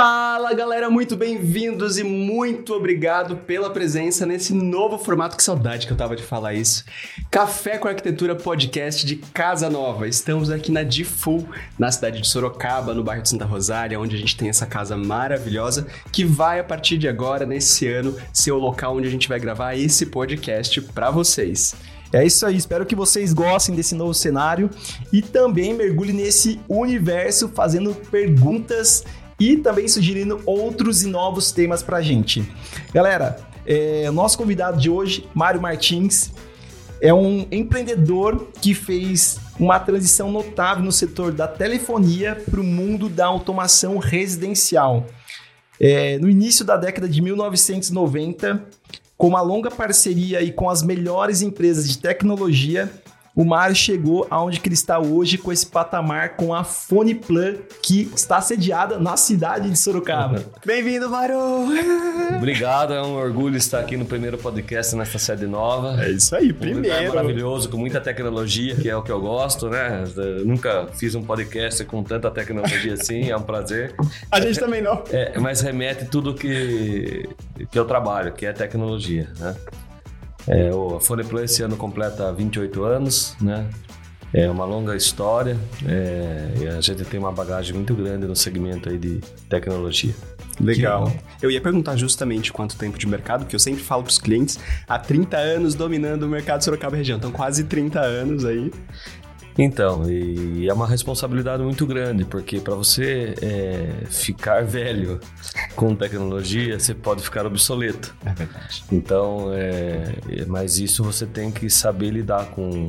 Fala galera, muito bem-vindos e muito obrigado pela presença nesse novo formato. Que saudade que eu tava de falar isso. Café com Arquitetura Podcast de Casa Nova. Estamos aqui na Difu, na cidade de Sorocaba, no bairro de Santa Rosália, onde a gente tem essa casa maravilhosa que vai a partir de agora, nesse ano, ser o local onde a gente vai gravar esse podcast para vocês. É isso aí, espero que vocês gostem desse novo cenário e também mergulhem nesse universo fazendo perguntas e também sugerindo outros e novos temas pra gente. Galera, é, nosso convidado de hoje, Mário Martins, é um empreendedor que fez uma transição notável no setor da telefonia para o mundo da automação residencial. É, no início da década de 1990, com uma longa parceria e com as melhores empresas de tecnologia, o Mário chegou aonde que ele está hoje com esse patamar com a Foneplan, que está sediada na cidade de Sorocaba. Bem-vindo, Mário! Obrigado, é um orgulho estar aqui no primeiro podcast nessa sede nova. É isso aí, Um primeiro. lugar maravilhoso, com muita tecnologia, que é o que eu gosto, né? Eu nunca fiz um podcast com tanta tecnologia assim, é um prazer. A gente também não. É, mas remete tudo que, que eu trabalho, que é tecnologia, né? É, o Foneplan esse ano completa 28 anos, né? É uma longa história é, e a gente tem uma bagagem muito grande no segmento aí de tecnologia. Legal. Eu ia perguntar justamente quanto tempo de mercado, porque eu sempre falo para os clientes, há 30 anos dominando o mercado Sorocaba e região. Então, quase 30 anos aí. Então, e é uma responsabilidade muito grande, porque para você é, ficar velho com tecnologia, você pode ficar obsoleto. É verdade. Então, é, é- mas isso você tem que saber lidar com,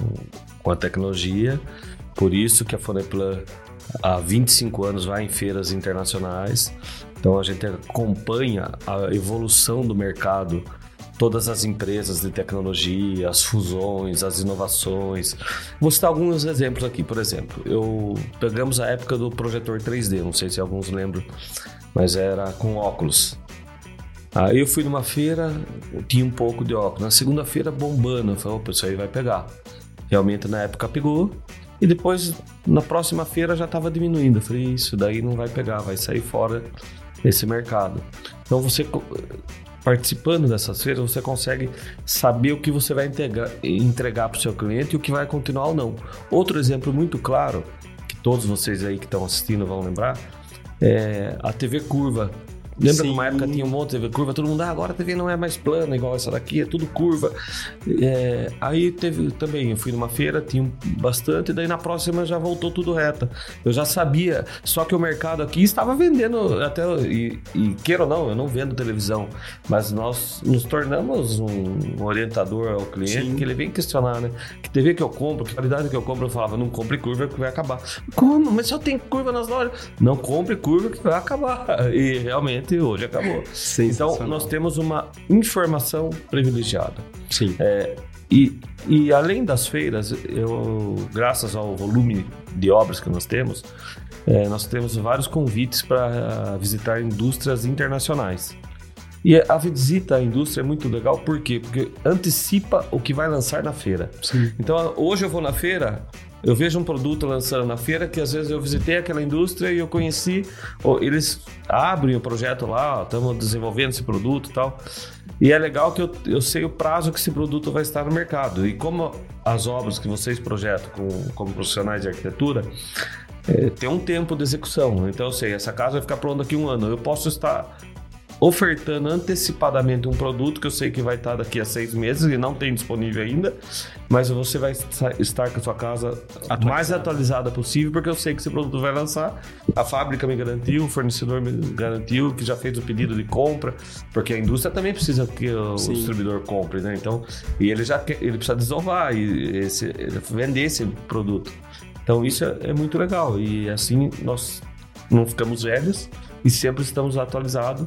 com a tecnologia. Por isso que a Foneplan há 25 anos vai em feiras internacionais. Então a gente acompanha a evolução do mercado, todas as empresas de tecnologia, as fusões, as inovações. Vou citar alguns exemplos aqui, por exemplo. Eu pegamos a época do projetor 3D, não sei se alguns lembram, mas era com óculos. Aí eu fui numa feira, tinha um pouco de óculos. Na segunda-feira, bombando. Eu falei, opa, isso aí vai pegar. Realmente, na época, pegou. E depois, na próxima feira, já estava diminuindo. Eu falei, isso daí não vai pegar, vai sair fora desse mercado. Então, você participando dessas feiras, você consegue saber o que você vai entregar, entregar para o seu cliente e o que vai continuar ou não. Outro exemplo muito claro, que todos vocês aí que estão assistindo vão lembrar, é a TV curva. Lembra Sim. que uma época tinha um monte de curva? Todo mundo, ah, agora a TV não é mais plana igual essa daqui, é tudo curva. É, aí teve também, eu fui numa feira, tinha bastante, daí na próxima já voltou tudo reta. Eu já sabia, só que o mercado aqui estava vendendo até, e, e queira ou não, eu não vendo televisão, mas nós nos tornamos um, orientador ao cliente Sim. que ele vem questionar, né? Que TV que eu compro, que qualidade que eu compro, eu falava, não compre curva que vai acabar. Como? Mas só tem curva nas lojas. Não compre curva que vai acabar. E realmente hoje acabou. Então nós temos uma informação privilegiada. Sim. E, e além das feiras, eu, graças ao volume de obras que nós temos, eh, nós temos vários convites para visitar indústrias internacionais. E a visita à indústria é muito legal, por quê? Porque antecipa o que vai lançar na feira. Sim. Então, hoje eu vou na feira, eu vejo um produto lançando na feira que às vezes eu visitei aquela indústria e eu conheci, eles abrem o projeto lá, estamos desenvolvendo esse produto e tal. E é legal que eu, eu sei o prazo que esse produto vai estar no mercado. E como as obras que vocês projetam com, como profissionais de arquitetura, é, tem um tempo de execução. Então eu sei, essa casa vai ficar pronta daqui a um ano. Eu posso estar ofertando antecipadamente um produto que eu sei que vai estar daqui a seis meses e não tem disponível ainda, mas você vai esta- estar com a sua casa mais atualizada possível, porque eu sei que esse produto vai lançar. A fábrica me garantiu, o fornecedor me garantiu que já fez o pedido de compra, porque a indústria também precisa que o Sim. distribuidor compre, né? Então, e ele já quer, ele precisa desovar e esse, vender esse produto. Então isso é, é muito legal e assim nós não ficamos velhos e sempre estamos atualizados,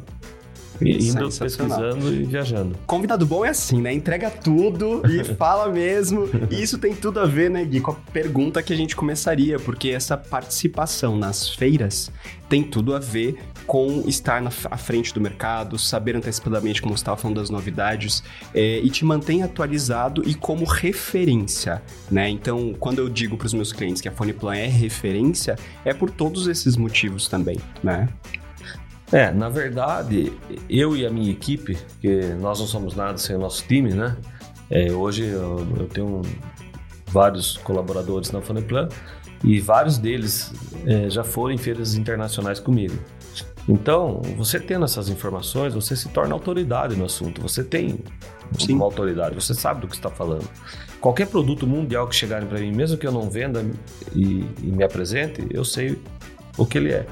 indo pesquisando e viajando. Convidado bom é assim, né? Entrega tudo e fala mesmo. E isso tem tudo a ver, né, Gui, com a pergunta que a gente começaria, porque essa participação nas feiras tem tudo a ver com estar na à frente do mercado, saber antecipadamente, como você estava falando, das novidades, é, e te mantém atualizado e como referência, né? Então, quando eu digo para os meus clientes que a Foneplan é referência, é por todos esses motivos também, né? É, na verdade, eu e a minha equipe, que nós não somos nada sem o nosso time, né? É, hoje eu, eu, tenho vários colaboradores na Funeplan e vários deles é, já foram em feiras internacionais comigo. Então, você tendo essas informações, você se torna autoridade no assunto. Você tem Sim. uma autoridade, você sabe do que está falando. Qualquer produto mundial que chegarem para mim, mesmo que eu não venda e, e me apresente, eu sei o que ele é.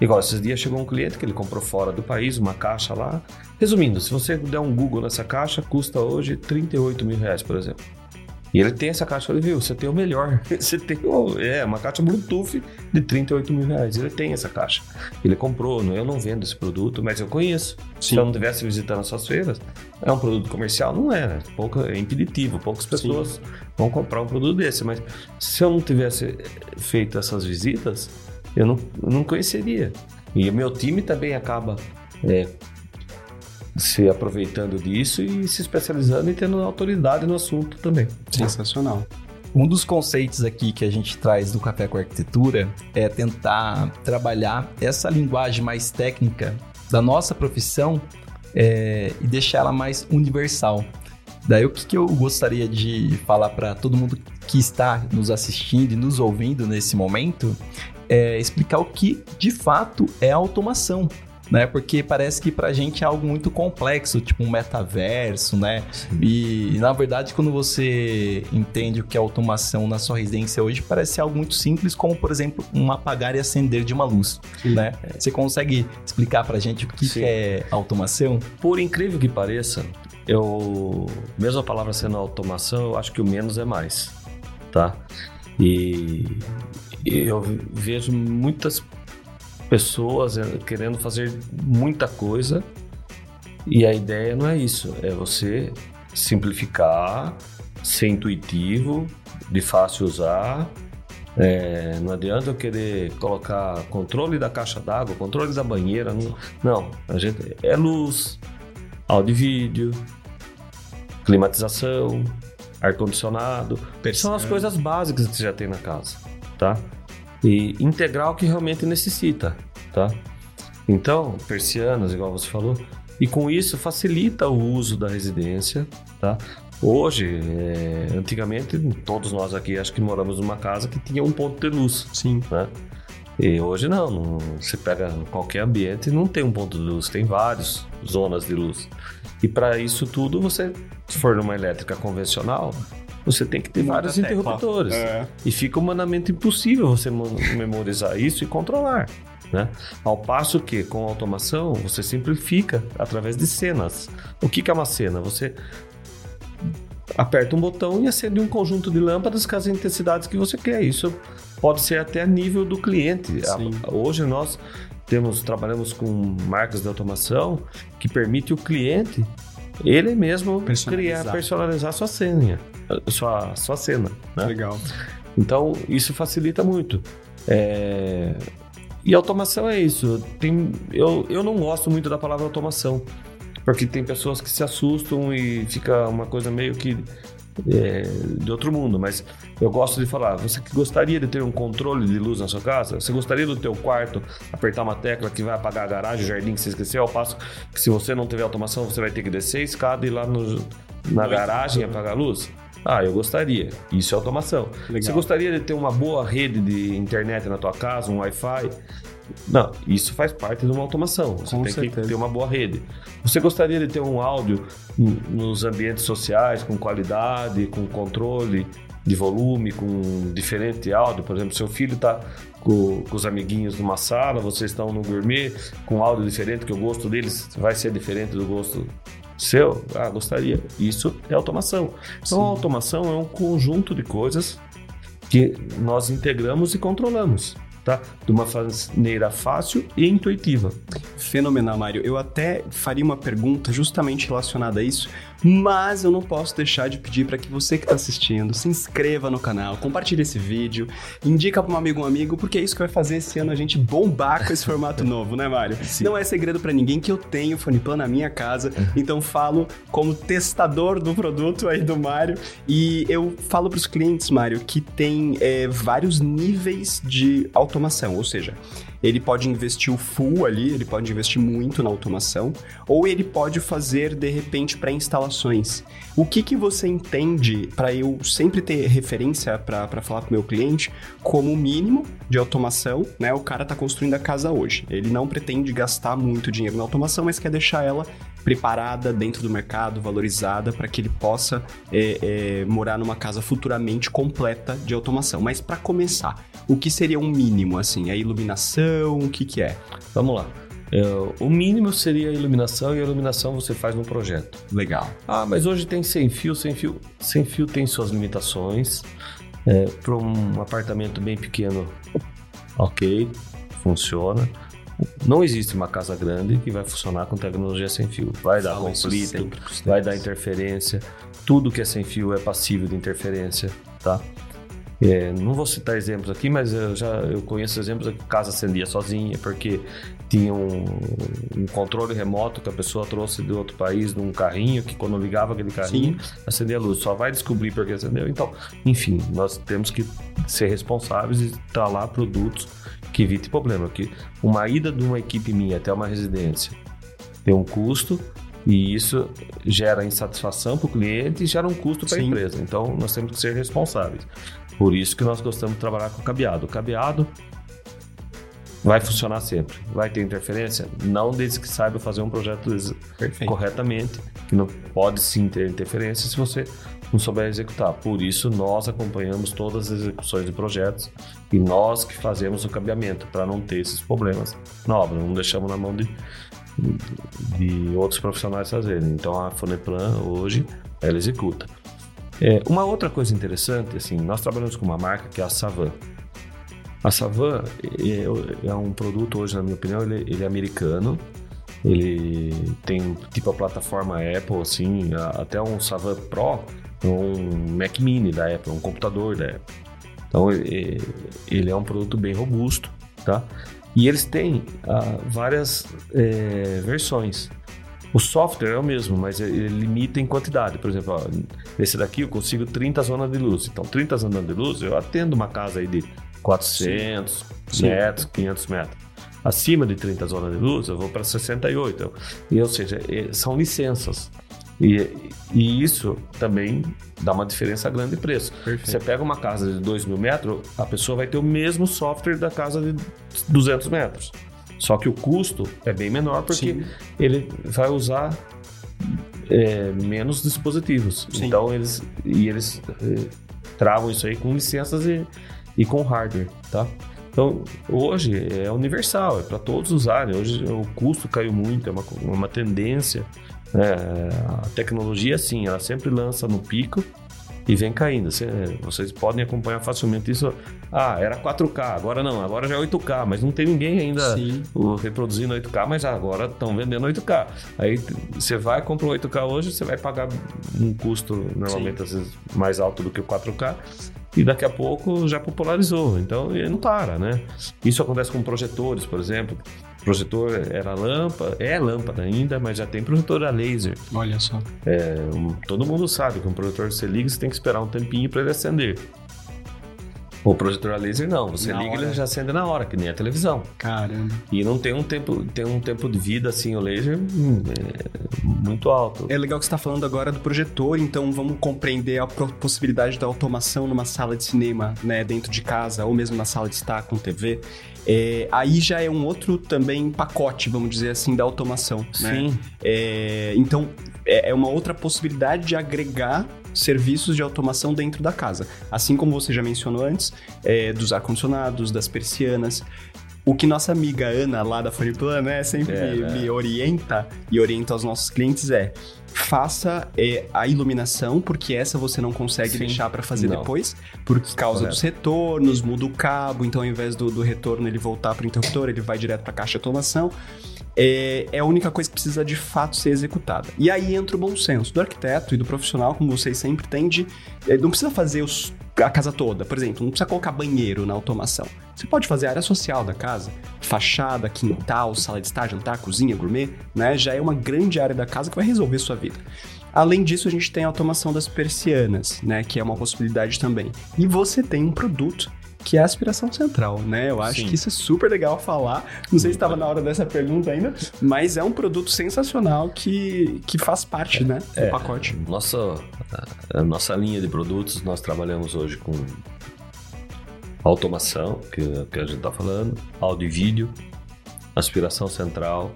Igual, esses dias chegou um cliente que ele comprou fora do país, uma caixa lá. Resumindo, se você der um Google nessa caixa, custa hoje 38 mil reais, por exemplo. E ele tem essa caixa, ele viu, você tem o melhor. Você tem o, é, uma caixa Bluetooth de 38 mil reais. Ele tem essa caixa. Ele comprou, eu não vendo esse produto, mas eu conheço. Sim. Se eu não estivesse visitando as suas feiras, é um produto comercial? Não é, né? Pouco, é impeditivo. Poucas pessoas Sim. vão comprar um produto desse. Mas se eu não tivesse feito essas visitas, eu não, não conheceria. E o meu time também acaba é, se aproveitando disso e se especializando e tendo autoridade no assunto também. Sensacional. Um dos conceitos aqui que a gente traz do Café com Arquitetura é tentar trabalhar essa linguagem mais técnica da nossa profissão é, e deixar ela mais universal. Daí o que, que eu gostaria de falar para todo mundo que está nos assistindo e nos ouvindo nesse momento é explicar o que de fato é automação né? Porque parece que pra gente é algo muito complexo, tipo um metaverso, né? E, na verdade, quando você entende o que é automação na sua residência hoje, parece algo muito simples, como, por exemplo, um apagar e acender de uma luz, Sim. né? Você consegue explicar pra gente o que, que é automação? Por incrível que pareça, eu... Mesmo a palavra sendo automação, eu acho que o menos é mais, tá? E eu vejo muitas pessoas eh, querendo fazer muita coisa e a ideia não é isso, é você simplificar, ser intuitivo, de fácil usar. É, não adianta eu querer colocar controle da caixa d'água, controle da banheira. Não, não, a gente é luz, áudio e vídeo, climatização, ar condicionado, são as coisas básicas que você já tem na casa, tá? e integrar o que realmente necessita, tá? Então, persianas, igual você falou, e com isso facilita o uso da residência, tá? Hoje, é, antigamente, todos nós aqui acho que moramos numa casa que tinha um ponto de luz. Sim. Né? E hoje não, não, você pega qualquer ambiente não tem um ponto de luz, tem várias zonas de luz. E para isso tudo, você, se for numa elétrica convencional, você tem que ter Muita vários tecla. interruptores. É. E fica humanamente impossível você memorizar isso e controlar. Né? Ao passo que com automação você simplifica através de cenas. O que, que é uma cena? Você aperta um botão e acende um conjunto de lâmpadas com as intensidades que você quer. Isso pode ser até a nível do cliente. Sim. Hoje nós temos trabalhamos com marcas de automação que permite o cliente ele mesmo criar personalizar sua senha sua, sua cena. Né? Legal. Então, isso facilita muito. É... E automação é isso. Tem... Eu, eu não gosto muito da palavra automação, porque tem pessoas que se assustam e fica uma coisa meio que é, de outro mundo, mas eu gosto de falar, você que gostaria de ter um controle de luz na sua casa? Você gostaria do teu quarto apertar uma tecla que vai apagar a garagem, o jardim que você esqueceu, ao passo que se você não tiver automação, você vai ter que descer a escada e ir lá no, na garagem apagar a luz? Ah, eu gostaria. Isso é automação. Legal. Você gostaria de ter uma boa rede de internet na tua casa, um Wi-Fi? Não, isso faz parte de uma automação. Você Com tem certeza. que ter uma boa rede. Você gostaria de ter um áudio nos ambientes sociais com qualidade, com controle de volume, com diferente áudio? Por exemplo, seu filho está com, com, os amiguinhos numa sala, vocês estão no gourmet com áudio diferente, que o gosto deles vai ser diferente do gosto seu? Ah, gostaria. Isso é automação. Então, Sim. a automação é um conjunto de coisas que nós integramos e controlamos tá? De uma maneira fácil e intuitiva. Fenomenal, Mário. Eu até faria uma pergunta justamente relacionada a isso, mas eu não posso deixar de pedir para que você que está assistindo se inscreva no canal, compartilhe esse vídeo, indica para um amigo um amigo, porque é isso que vai fazer esse ano a gente bombar com esse formato novo, né, Mário? Sim. Não é segredo para ninguém que eu tenho Foniplan na minha casa, então falo como testador do produto aí do Mário e eu falo para os clientes, Mário, que tem é, vários níveis de automação, ou seja, ele pode investir o full ali, ele pode investir muito na automação, ou ele pode fazer de repente pré-instalações. O que que você entende para eu sempre ter referência para falar para o meu cliente como mínimo de automação, né? O cara está construindo a casa hoje. Ele não pretende gastar muito dinheiro na automação, mas quer deixar ela preparada dentro do mercado, valorizada, para que ele possa é, é, morar numa casa futuramente completa de automação. Mas para começar, o que seria um mínimo, assim? A iluminação, o que, que é? Vamos lá. É, o mínimo seria a iluminação e a iluminação você faz no projeto. Legal. Ah, mas hoje tem sem fio, sem fio. Sem fio tem suas limitações. É, para um apartamento bem pequeno, ok, funciona. Não existe uma casa grande que vai funcionar com tecnologia sem fio. Vai dar Fala conflito, vai dar interferência. Tudo que é sem fio é passível de interferência, tá? É, não vou citar exemplos aqui, mas eu já eu conheço exemplos de que casa acendia sozinha, porque tinha um, um, controle remoto que a pessoa trouxe de outro país num carrinho, que quando ligava aquele carrinho, Sim. acendia a luz. Só vai descobrir porque acendeu. Então, enfim, nós temos que ser responsáveis e instalar produtos que evite problema. Que uma ida de uma equipe minha até uma residência tem um custo e isso gera insatisfação para o cliente e gera um custo para a empresa. Então, nós temos que ser responsáveis. Por isso que nós gostamos de trabalhar com cabeado. O cabeado vai funcionar sempre. Vai ter interferência? Não desde que saiba fazer um projeto Perfeito. corretamente, que não pode sim ter interferência se você não souber executar. Por isso, nós acompanhamos todas as execuções de projetos e nós que fazemos o cabeamento para não ter esses problemas na obra. Não deixamos na mão de, de outros profissionais fazerem. Então, a Foneplan hoje, ela executa. É, uma outra coisa interessante, assim, nós trabalhamos com uma marca que é a Savan. A Savan é, é um produto hoje, na minha opinião, ele, ele é americano, ele tem tipo a plataforma Apple, assim, até um Savan Pro um Mac Mini da Apple, um computador da Apple. Então ele é um produto bem robusto, tá? E eles têm ah, várias é, versões. O software é o mesmo, mas ele limita em quantidade. Por exemplo, ó, nesse daqui eu consigo 30 zonas de luz. Então, 30 zonas de luz, eu atendo uma casa aí de 400 Sim. metros, 500 metros. Acima de 30 zonas de luz, eu vou para 68. E, ou seja, é, são licenças. E, e isso também dá uma diferença grande de preço. Perfeito. Você pega uma casa de 2 mil metros, a pessoa vai ter o mesmo software da casa de 200 metros. Só que o custo é bem menor porque Sim. ele vai usar é, menos dispositivos. Sim. Então eles e eles é, travam isso aí com licenças e, e com hardware, tá? Então hoje é universal, é para todos usarem. Hoje o custo caiu muito, é uma, uma tendência é, a tecnologia, sim, ela sempre lança no pico e vem caindo. Vocês podem acompanhar facilmente isso. Ah, era 4K, agora não, agora já é 8K, mas não tem ninguém ainda reproduzindo 8K, mas agora estão vendendo 8K. Aí você vai, compra o 8K hoje, você vai pagar um custo normalmente vezes mais alto do que o 4K. E daqui a pouco já popularizou, então ele não para, né? Isso acontece com projetores, por exemplo projetor era lâmpada, é lâmpada ainda, mas já tem projetor a laser. Olha só. É, todo mundo sabe que um projetor você liga, você tem que esperar um tempinho para ele acender. O projetor a laser não, você na liga e ele já acende na hora, que nem a televisão. Caramba. E não tem um tempo, tem um tempo de vida assim o laser hum, é muito alto. É legal que você está falando agora do projetor, então vamos compreender a possibilidade da automação numa sala de cinema, né, dentro de casa ou mesmo na sala de estar com TV. É, aí já é um outro também pacote, vamos dizer assim, da automação. Né? Sim. Né? É, então, é, é uma outra possibilidade de agregar serviços de automação dentro da casa. Assim como você já mencionou antes, é, dos ar-condicionados, das persianas. O que nossa amiga Ana, lá da Foniplan, né, sempre é, me, né? me, orienta e orienta aos nossos clientes é faça é, a iluminação, porque essa você não consegue Sim. deixar para fazer não. depois, por causa Correto. dos retornos, muda o cabo, então ao invés do, do retorno ele voltar para o interruptor, ele vai direto para a caixa de automação. É, é, a única coisa que precisa de fato ser executada. E aí entra o bom senso do arquiteto e do profissional, como vocês sempre têm, de. É, não precisa fazer os, a casa toda, por exemplo, não precisa colocar banheiro na automação. Você pode fazer a área social da casa, fachada, quintal, sala de estar, jantar, cozinha, gourmet, né? Já é uma grande área da casa que vai resolver sua vida. Além disso, a gente tem a automação das persianas, né? Que é uma possibilidade também. E você tem um produto que é a aspiração central, né? Eu acho Sim. que isso é super legal falar. Não sei se estava na hora dessa pergunta ainda, mas é um produto sensacional que, que faz parte, né, do É. pacote. Nossa, a nossa linha de produtos, nós trabalhamos hoje com automação, que, que a gente está falando, áudio e vídeo, aspiração central.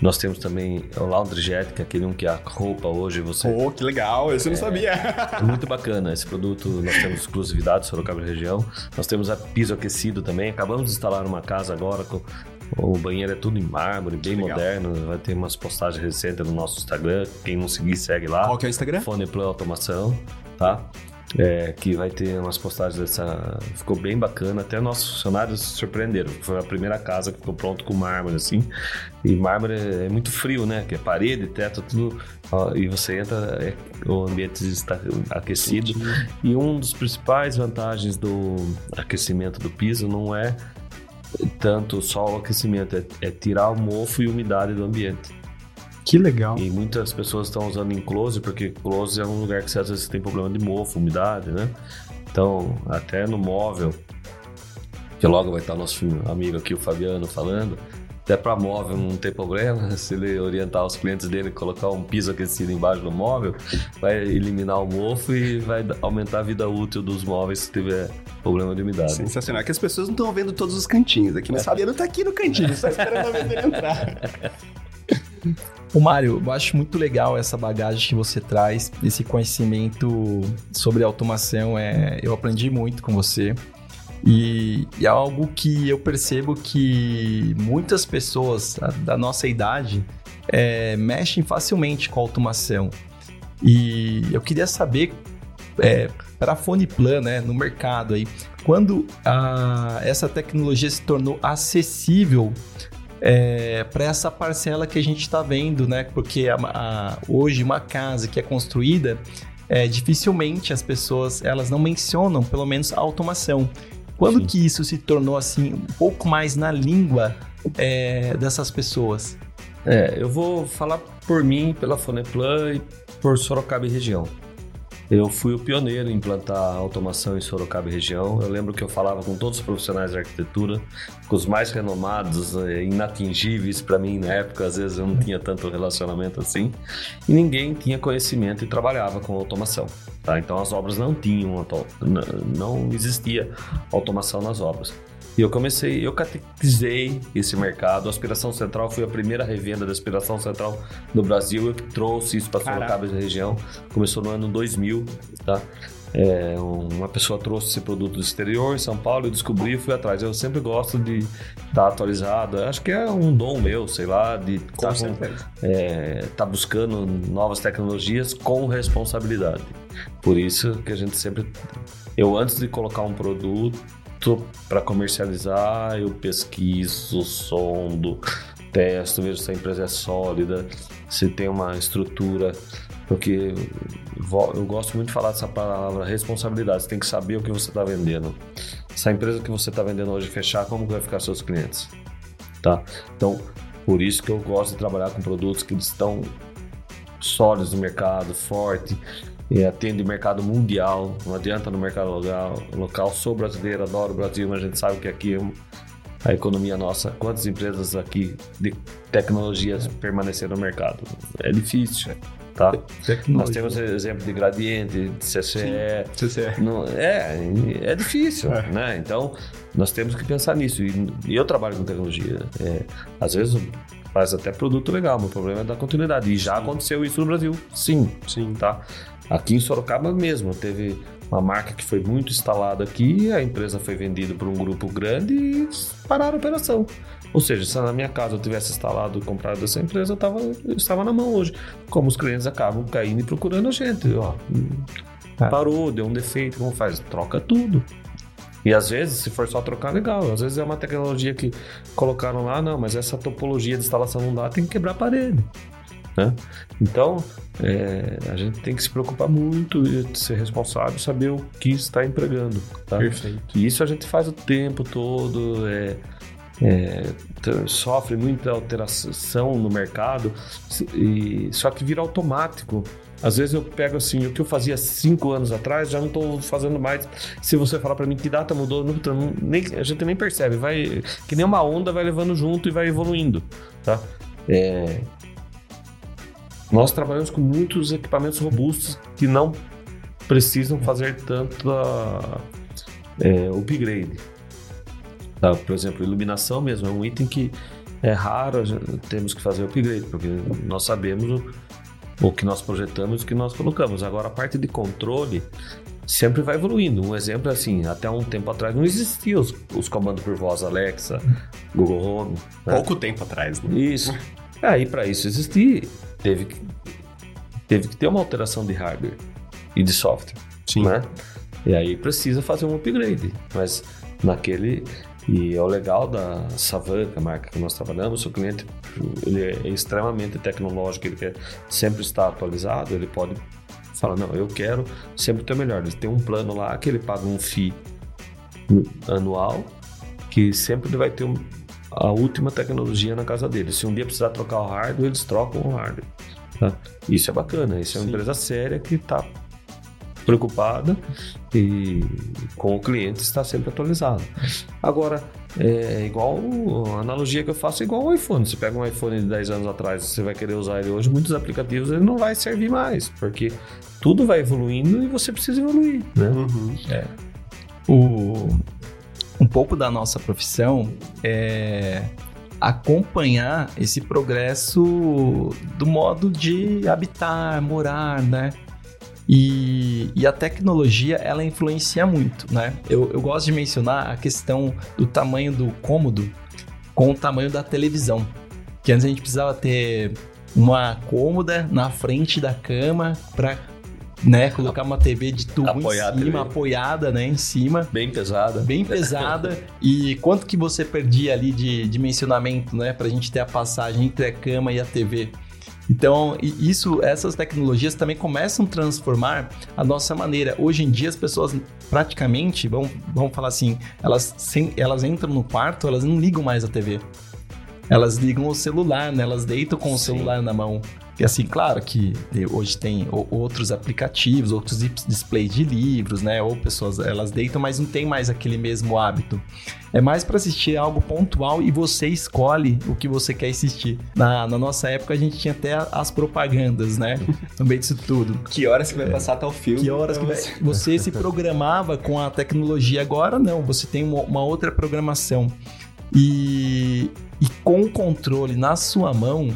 Nós temos também o Laundry Jet, que é aquele um que a roupa hoje você Pô, que legal, isso eu não sabia. É muito bacana esse produto. Nós temos exclusividade Sorocaba e região. Nós temos a piso aquecido também. Acabamos de instalar uma casa agora com o banheiro é tudo em mármore, bem legal. moderno. Vai ter umas postagens recentes no nosso Instagram. Quem não seguir, segue lá. Qual que é o Instagram? Fone Automação, tá? É, que vai ter umas postagens dessa. Ficou bem bacana. Até nossos funcionários se surpreenderam. Foi a primeira casa que ficou pronto com mármore, assim. E mármore é muito frio, né? Que é parede, teto, tudo. e você entra, é- o ambiente está aquecido. E um dos principais vantagens do aquecimento do piso não é tanto só o aquecimento, é, é tirar o mofo e umidade do ambiente. Que legal. E muitas pessoas estão usando enclose, porque close é um lugar que você, às vezes tem problema de mofo, umidade, né? Então, até no móvel, que logo vai estar nosso amigo aqui, o Fabiano, falando, até para móvel não tem problema, se ele orientar os clientes dele colocar um piso aquecido embaixo do móvel, vai eliminar o mofo e vai aumentar a vida útil dos móveis se tiver problema de umidade. Sensacional. É que as pessoas não estão vendo todos os cantinhos aqui, mas Fabiano tá aqui no cantinho, só esperando a vez dele entrar. Ô Mário, eu acho muito legal essa bagagem que você traz, esse conhecimento sobre automação. É, eu aprendi muito com você. E, e é algo que eu percebo que muitas pessoas da- nossa idade é, mexem facilmente com automação. E eu queria saber, para a Foneplan, né, no mercado aí, quando a- essa tecnologia se tornou acessível para essa parcela que a gente está vendo, né? Porque a- a- hoje uma casa que é construída, é, dificilmente as pessoas elas não mencionam, pelo menos, a automação. Quando Sim. que isso se tornou assim um pouco mais na língua é, dessas pessoas? É, eu vou falar por mim, pela Foneplan e por Sorocaba e região. Eu fui o pioneiro em implantar automação em Sorocaba e região. Eu lembro que eu falava com todos os profissionais de arquitetura, com os mais renomados, eh, inatingíveis para mim na época, às vezes eu não tinha tanto relacionamento assim, e ninguém tinha conhecimento e trabalhava com automação. Tá? Então as obras não tinham, não existia automação nas obras. E eu comecei, eu catequizei esse mercado. A Aspiração Central foi a primeira revenda da Aspiração Central no Brasil. Eu trouxe isso para. Sorocaba e região. Começou no ano 2000, tá? É, uma pessoa trouxe esse produto do exterior em São Paulo, eu descobri e fui atrás. Eu sempre gosto de estar atualizado. Acho que é um dom meu, sei lá, de estar certeza. é, tá buscando novas tecnologias com responsabilidade. Por isso que a gente sempre. Eu, antes de colocar um produto para comercializar, eu pesquiso, sondo, testo, vejo se a empresa é sólida, se tem uma estrutura. Porque eu gosto muito de falar dessa palavra responsabilidade. Você tem que saber o que você está vendendo. Se a empresa que você está vendendo hoje fechar, como vai ficar seus clientes? Tá? Então, por isso que eu gosto de trabalhar com produtos que estão sólidos no mercado, forte, e atende o mercado mundial. Não adianta no mercado local. local. Sou brasileiro, adoro o Brasil, mas a gente sabe que aqui é a economia nossa, quantas empresas aqui de tecnologias permaneceram no mercado? É difícil, tá? Nós temos exemplo de Gradiente, de CCE, CCE. não, é, é difícil, né? Então, nós temos que pensar nisso. E, e eu trabalho com tecnologia. É, às vezes faz até produto legal, mas o problema é da continuidade. E já aconteceu isso no Brasil, sim, Sim. tá? Aqui em Sorocaba mesmo, teve uma marca que foi muito instalada aqui, a empresa foi vendida por um grupo grande e pararam a operação. Ou seja, se na minha casa eu tivesse instalado e comprado essa empresa, eu, tava, eu estava na mão hoje. Como os clientes acabam caindo e procurando a gente. Ó, Ah. Parou, deu um defeito, como faz? Troca tudo. E às vezes, se for só trocar, legal. Às vezes é uma tecnologia que colocaram lá, não, mas essa topologia de instalação não dá, tem que quebrar a parede. Né? Então, é, a gente tem que se preocupar muito e ser responsável, saber o que está empregando. Tá? Perfeito. E isso a gente faz o tempo todo, é, é, sofre muita alteração no mercado, e, só que vira automático. Às vezes eu pego assim, o que eu fazia cinco anos atrás, já não estou fazendo mais. Se você falar para mim que data mudou, não, nem, a gente nem percebe. Vai, que nem uma onda vai levando junto e vai evoluindo, tá? É, nós trabalhamos com muitos equipamentos robustos que não precisam fazer tanto é, upgrade. Tá? Por exemplo, iluminação mesmo é um item que é raro, temos que fazer upgrade, porque nós sabemos o, o que nós projetamos e o que nós colocamos. Agora, a parte de controle sempre vai evoluindo. Um exemplo é assim, até um tempo atrás não existiam os, os comandos por voz Alexa, Google Home. Né? Pouco tempo atrás, né? Isso. Aí, para isso existir, teve que, teve que ter uma alteração de hardware e de software. Sim. Né? E aí precisa fazer um upgrade. Mas naquele. E é o legal da Savan, que é a marca que nós trabalhamos, o cliente ele é extremamente tecnológico, ele quer sempre estar atualizado, ele pode falar, não, eu quero sempre ter o melhor. Ele tem um plano lá que ele paga um FII anual, que sempre ele vai ter um, a última tecnologia na casa dele. Se um dia precisar trocar o hardware, eles trocam o hardware. Tá? Isso é bacana, isso é uma Sim. empresa séria que está preocupada e com o cliente está sempre atualizado. Agora, é igual a analogia que eu faço é igual o iPhone. Você pega um iPhone de 10 anos atrás, você vai querer usar ele hoje, muitos aplicativos ele não vai servir mais, porque tudo vai evoluindo e você precisa evoluir, né? Uhum. É. O, um pouco da nossa profissão é acompanhar esse progresso do modo de habitar, morar, né? E, e, a tecnologia, ela influencia muito, né? Eu, eu gosto de mencionar a questão do tamanho do cômodo com o tamanho da televisão. Que antes a gente precisava ter uma cômoda na frente da cama para né, colocar uma TV de tubo Apoiada em cima, apoiada, né, em cima. Bem pesada. Bem pesada. e quanto que você perdia ali de dimensionamento, né, pra gente ter a passagem entre a cama e a TV? Então, isso, essas tecnologias também começam a transformar a nossa maneira. Hoje em dia, as pessoas praticamente, vamos, vamos falar assim, elas, sem, elas entram no quarto, elas não ligam mais a TV. Elas ligam o celular, né? Elas deitam com o Sim. celular na mão. E assim, claro que hoje tem outros aplicativos, outros displays de livros, né? Ou pessoas, elas deitam, mas não tem mais aquele mesmo hábito. É mais para assistir algo pontual e você escolhe o que você quer assistir. Na, na nossa época, a gente tinha até as propagandas, né? No meio disso tudo. Que horas que vai é. passar tal filme? Que horas que vai... Você se programava com a tecnologia. Agora, não. Você tem uma, uma outra programação. E, e com o controle na sua mão,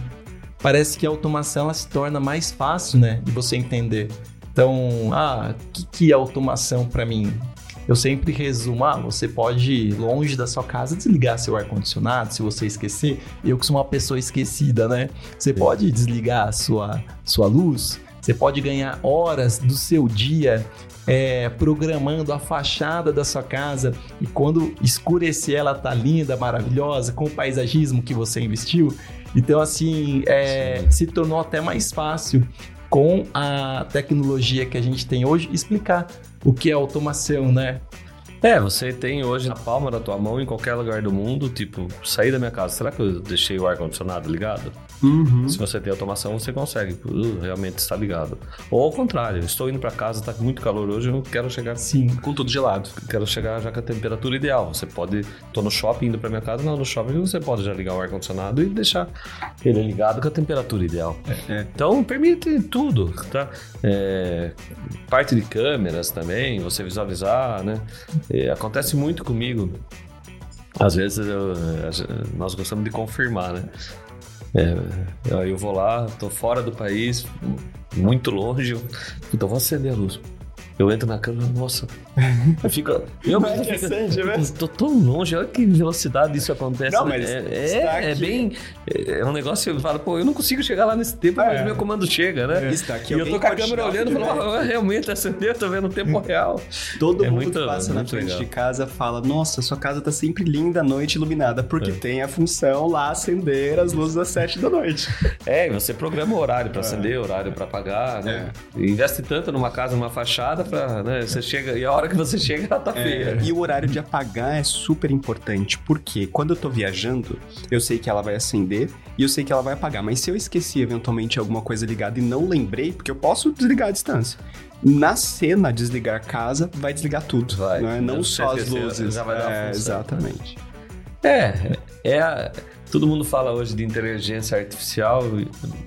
parece que a automação ela se torna mais fácil, né, de você entender. Então, ah, o que, que é automação para mim? Eu sempre resumo, ah, você pode ir longe da sua casa desligar seu ar-condicionado, se você esquecer. Eu que sou uma pessoa esquecida, né? Você pode desligar a sua, sua luz, você pode ganhar horas do seu dia é, programando a fachada da sua casa e quando escurecer ela tá linda, maravilhosa, com o paisagismo que você investiu. Então, assim, é, se tornou até mais fácil com a tecnologia que a gente tem hoje explicar o que é automação, né? É, você tem hoje na palma da tua mão em qualquer lugar do mundo, tipo, sair da minha casa, será que eu deixei o ar-condicionado ligado? Uhum. Se você tem automação, você consegue, uh, realmente está ligado. Ou ao contrário, estou indo para casa, está muito calor hoje, eu quero chegar Sim. com tudo gelado. Quero chegar já com a temperatura ideal. Você pode, estou no shopping indo para minha casa, não, no shopping você pode já ligar o ar-condicionado e deixar ele ligado com a temperatura ideal. É, é. Então, permite tudo, tá? É, parte de câmeras também, você visualizar, né? E acontece muito comigo. Às vezes eu, nós gostamos de confirmar, né? É, eu vou lá, tô fora do país, muito longe, então vou acender a luz. Eu entro na câmera, nossa. Eu fico. Eu é interessante, fico, né? Tô tão longe, olha que velocidade isso acontece. Não, mas é, é, é bem. É um negócio, eu falo, pô, eu não consigo chegar lá nesse tempo, mas é. meu comando chega, né? Está aqui, e eu tô com a câmera olhando e falo, oh, realmente acendeu, tô vendo o tempo real. Todo é mundo muito, que passa na frente legal. de casa fala, nossa, sua casa tá sempre linda à noite iluminada, porque é. tem a função lá acender as luzes às sete da noite. É, você programa o horário para acender, horário para apagar, né? Investe tanto numa casa, numa fachada, pra. Né, você chega, e a hora que você chega, ela tá feia. E o horário de apagar é super importante, porque quando eu tô viajando, eu sei que ela vai acender e eu sei que ela vai apagar. Mas se eu esqueci eventualmente alguma coisa ligada e não lembrei, porque eu posso desligar a distância. Na cena, desligar a casa, vai desligar tudo. Vai. Não, é? não só as luzes. já vai dar é, função. exatamente. É, é a- todo mundo fala hoje de inteligência artificial.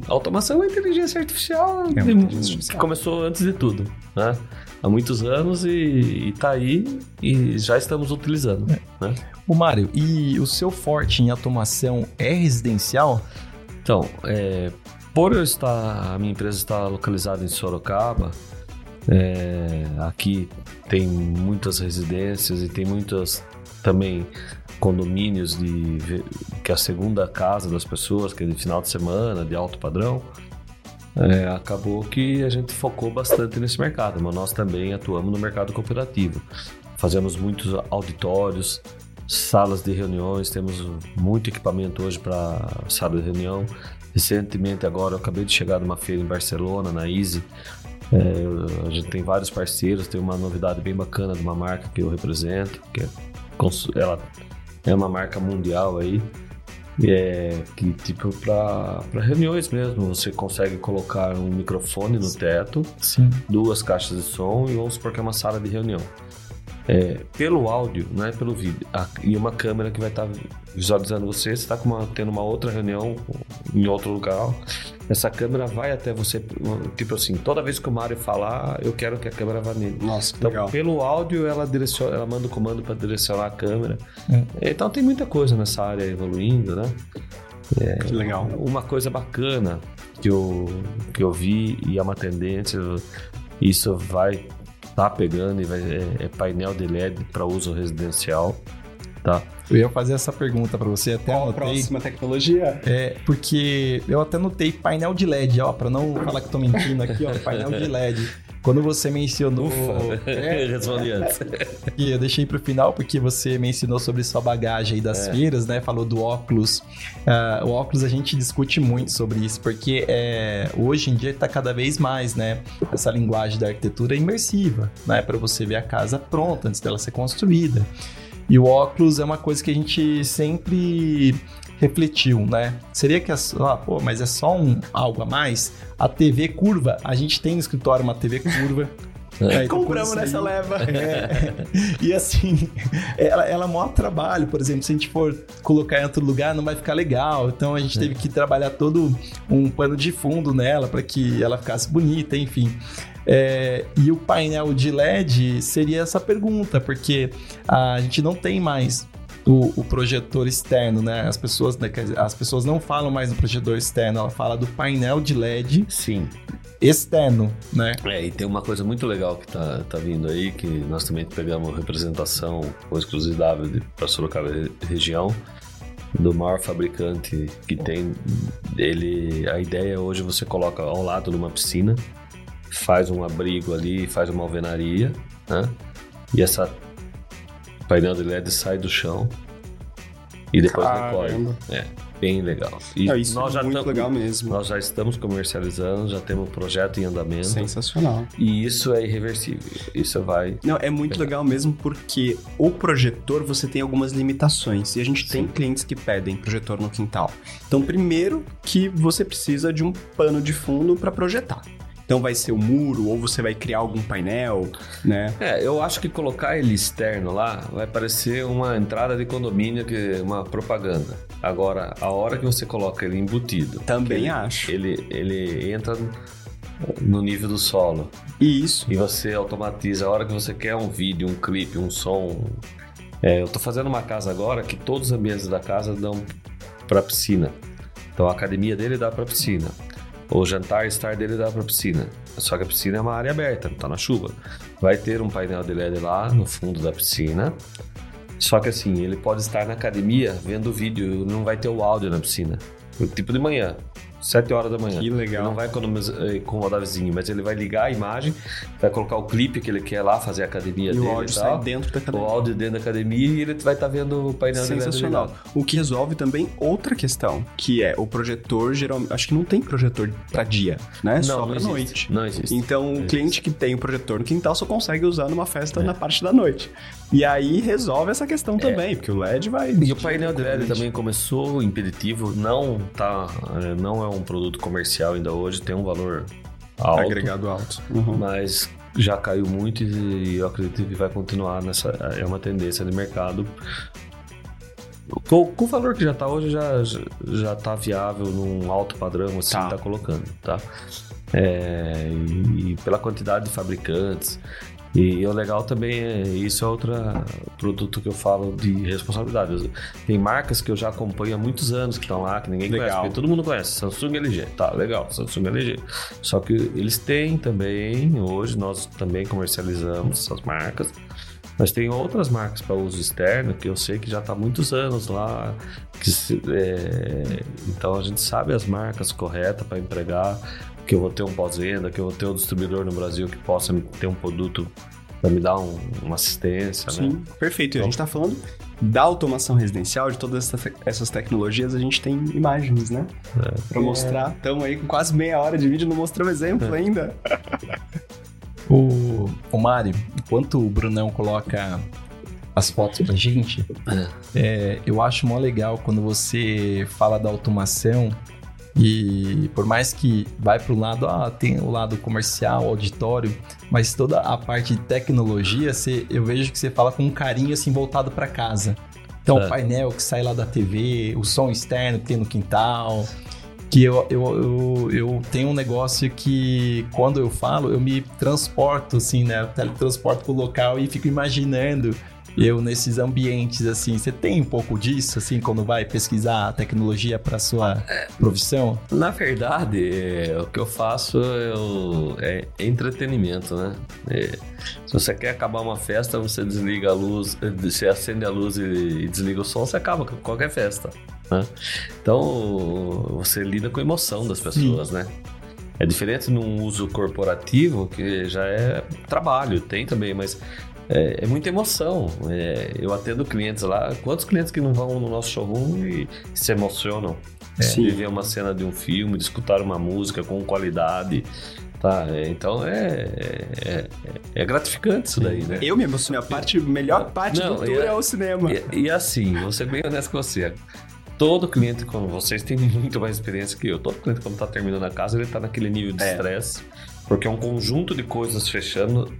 Automação é inteligência artificial. É inteligência artificial. Começou antes de tudo, né? Há muitos anos e, e tá aí e já estamos utilizando, né? O Mário, e o seu forte em automação é residencial? Então, é, por eu estar, a minha empresa está localizada em Sorocaba, é, aqui tem muitas residências e tem muitas também condomínios de que é a segunda casa das pessoas, que é de final de semana, de alto padrão. É, acabou que a gente focou bastante nesse mercado, mas nós também atuamos no mercado cooperativo. Fazemos muitos auditórios, salas de reuniões, temos muito equipamento hoje para sala de reunião. Recentemente, agora, eu acabei de chegar numa feira em Barcelona, na Easy. É, a gente tem vários parceiros, tem uma novidade bem bacana de uma marca que eu represento, que é, ela é uma marca mundial aí. É que tipo para reuniões mesmo, você consegue colocar um microfone no teto, Sim. duas caixas de som e vamos supor que é uma sala de reunião. É, pelo áudio, não é pelo vídeo. A- e uma câmera que vai estar visualizando você, você está tendo uma outra reunião em outro lugar. Essa câmera vai até você, tipo assim, toda vez que o Mário falar, eu quero que a câmera vá nele. Nossa, que Então, legal. pelo áudio, ela, direciona, ela manda o comando para direcionar a câmera. É. Então, tem muita coisa nessa área evoluindo, né? Que legal. Uma coisa bacana que eu, que eu vi e é uma tendência, isso vai tá pegando e vai, é, é painel de LED para uso residencial, tá? Eu ia fazer essa pergunta pra você, até Qual a anotei. próxima tecnologia? É, porque eu até notei painel de LED, ó, pra não falar que tô mentindo aqui, ó, painel de LED. Quando você mencionou. É, Respondi antes. E eu deixei pro final porque você mencionou sobre sua bagagem aí das feiras, né? Falou do óculos. Ah, o óculos a gente discute muito sobre isso, porque é, hoje em dia tá cada vez mais, né? Essa linguagem da arquitetura imersiva, né? Para você ver a casa pronta antes dela ser construída. E o óculos é uma coisa que a gente sempre refletiu, né? Seria que, as, ah, pô, mas é só um algo a mais? A TV curva, a gente tem no escritório uma TV curva. É, então, Compramos nessa leva. é. E assim, ela, ela maior trabalho, por exemplo, se a gente for colocar em outro lugar, não vai ficar legal. Então a gente teve que trabalhar todo um pano de fundo nela para que ela ficasse bonita, enfim. É, e o painel de LED seria essa pergunta, porque a gente não tem mais o, o projetor externo, né? As pessoas, né, as pessoas não falam mais do projetor externo, ela fala do painel de LED Sim. externo, né? É, e tem uma coisa muito legal que tá, tá vindo aí, que nós também pegamos representação com exclusividade para Sorocaba re- região, do maior fabricante que tem. Ele, a ideia hoje você coloca ao lado de uma piscina, faz um abrigo ali, faz uma alvenaria, né? E essa painel de LED sai do chão e depois recolhe. É, bem legal. E Não, isso nós é já muito legal mesmo. Nós já estamos comercializando, já temos um projeto em andamento. Sensacional. E isso é irreversível. Isso vai. Não, é muito legal mesmo porque o projetor você tem algumas limitações e a gente tem Sim. clientes que pedem projetor no quintal. Então, primeiro que você precisa de um pano de fundo para projetar. Então vai ser o muro ou você vai criar algum painel, né? É, eu acho que colocar ele externo lá vai parecer uma entrada de condomínio, que uma propaganda. Agora, a hora que você coloca ele embutido, Também ele, acho. Ele, ele entra no nível do solo E isso. e você automatiza. A hora que você quer um vídeo, um clipe, um som. É, eu tô fazendo uma casa agora que todos os ambientes da casa dão para piscina. Então a academia dele dá para piscina. O jantar estar dele dá para piscina. Só que a piscina é uma área aberta, não tá na chuva. Vai ter um painel de LED lá no fundo da piscina. Só que assim, ele pode estar na academia vendo o vídeo, não vai ter o áudio na piscina. Tipo de manhã. 7 horas da manhã. Que legal. Ele não vai economizar, eh, incomodar vizinho, mas ele vai ligar a imagem, vai colocar o clipe que ele quer lá, fazer a academia E dele o áudio sai dentro da O academia. áudio dentro da academia e ele vai estar vendo o painel Sensacional. O que resolve também outra questão, que é o projetor, geralmente, acho que não tem projetor pra dia, né? Só Não, pra não noite. existe. Não existe. Então, o existe. cliente que tem o projetor no quintal só consegue usar numa festa É. na parte da noite. E aí resolve essa questão também, porque o LED vai. E o painel de LED também começou impeditivo, não tá, eh, não é um produto comercial ainda hoje, tem um valor alto, agregado alto. Uhum. mas já caiu muito e eu acredito que vai continuar nessa, é uma tendência de mercado. Com, com o valor que já tá hoje, já, já, já tá viável num alto padrão, assim, Tá. tá, colocando, tá? É, e, e pela quantidade de fabricantes. E o legal também é, isso é outro produto que eu falo de responsabilidade. Tem marcas que eu já acompanho há muitos anos que estão lá, que ninguém Legal. conhece, todo mundo conhece, Samsung LG. Tá, legal, Samsung LG. Só que eles têm também, hoje nós também comercializamos essas marcas, mas tem outras marcas para uso externo que eu sei que já está há muitos anos lá. se- é, então a gente sabe as marcas corretas para empregar, que eu vou ter um pós-venda, que eu vou ter um distribuidor no Brasil que possa ter um produto para me dar um- uma assistência, né? Sim, perfeito. E a Então- gente tá falando da automação residencial, de todas essas, essas tecnologias, a gente tem imagens, né? É. Pra mostrar. Estamos aí com quase meia hora de vídeo, não mostramos exemplo ainda. O, o Mário, enquanto o Brunão coloca as fotos pra gente, é, eu acho mó legal quando você fala da automação e por mais que vai pro lado, ah, tem o lado comercial, auditório, mas toda a parte de tecnologia, você, eu vejo que você fala com um carinho assim voltado pra casa. Então, o Certo. painel que sai lá da TV, o som externo que tem no quintal, que eu, eu, eu, eu tenho um negócio que quando eu falo, eu me transporto, assim, né? Eu teletransporto pro local e fico imaginando eu nesses ambientes, assim. Você tem um pouco disso, assim, quando vai pesquisar a tecnologia para sua profissão? Na verdade, é, o que eu faço é, é entretenimento, né? É, se você quer acabar uma festa, você desliga a luz, eh, você acende a luz e, e desliga o som, você acaba com qualquer festa. né? Então, você lida com a emoção das pessoas, né? É diferente num uso corporativo, que já é trabalho, tem também, mas é, é muita emoção. É, eu atendo clientes lá, quantos clientes que não vão no nosso showroom e se emocionam? Sim. de ver uma cena de um filme, de escutar uma música com qualidade. Tá, é, então é, é, é gratificante isso daí, né? Eu me emocionei. A parte, melhor parte Não, do tour é, é- o cinema. E, e assim, vou ser bem honesto com você. Todo cliente, quando vocês têm muito mais experiência que eu, todo cliente quando tá terminando a casa, ele tá naquele nível de É. Porque é um conjunto de coisas fechando.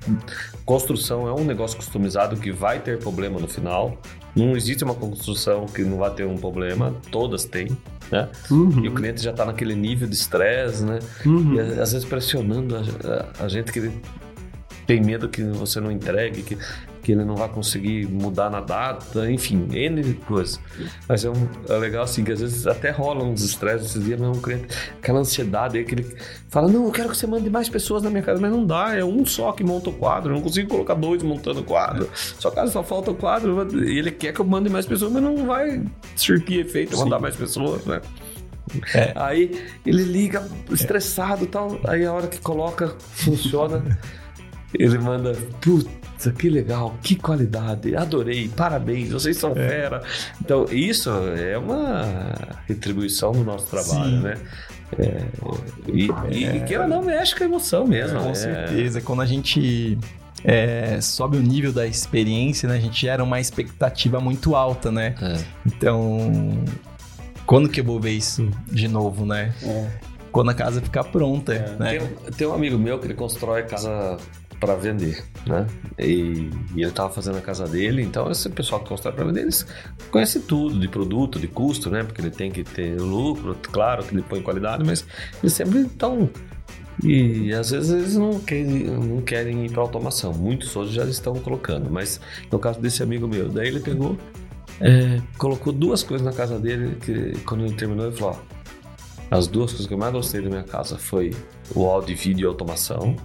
Construção é um negócio customizado que vai ter problema no final. Não existe uma construção que não vai ter um problema, todas têm, né? Uhum. E o cliente já está naquele nível de estresse, né? Uhum. E às vezes pressionando a, a- a gente que tem medo que você não entregue, que, que ele não vai conseguir mudar na data, enfim, N coisas. Mas é, um- é legal assim, que às vezes até rolam uns estresses esses dias, mas um cliente, aquela ansiedade aí que ele fala, não, eu quero que você mande mais pessoas na minha casa, mas não dá, é um só que monta o quadro, eu não consigo colocar dois montando o quadro. Só caso só falta o quadro, e ele quer que eu mande mais pessoas, mas não vai surtir efeito mandar mais pessoas, né? Aí ele liga estressado e tal. Aí a hora que coloca, funciona. ele manda, puta, que legal, que qualidade, adorei, parabéns, vocês são fera. Então, isso é uma retribuição do nosso trabalho, Sim. né? É, e, e, e queira ou não, mexe com a emoção mesmo. Com é. certeza. Quando a gente é, sobe o nível da experiência, né? A gente gera uma expectativa muito alta, né? É. Então, quando que eu vou ver isso de novo, né? É. Quando a casa ficar pronta, né? Tem, um- tem um amigo meu que ele constrói casa para vender, né? E, e ele tava fazendo a casa dele, então esse pessoal que constrói para vender, eles conhecem tudo de produto, de custo, né? Porque ele tem que ter lucro, claro que ele põe qualidade, mas eles sempre estão e às vezes eles não querem, não querem ir para automação. Muitos hoje já estão colocando, mas no caso desse amigo meu, daí ele pegou, é, colocou duas coisas na casa dele que quando ele terminou ele falou: ó, as duas coisas que eu mais gostei da minha casa foi o áudio e vídeo e automação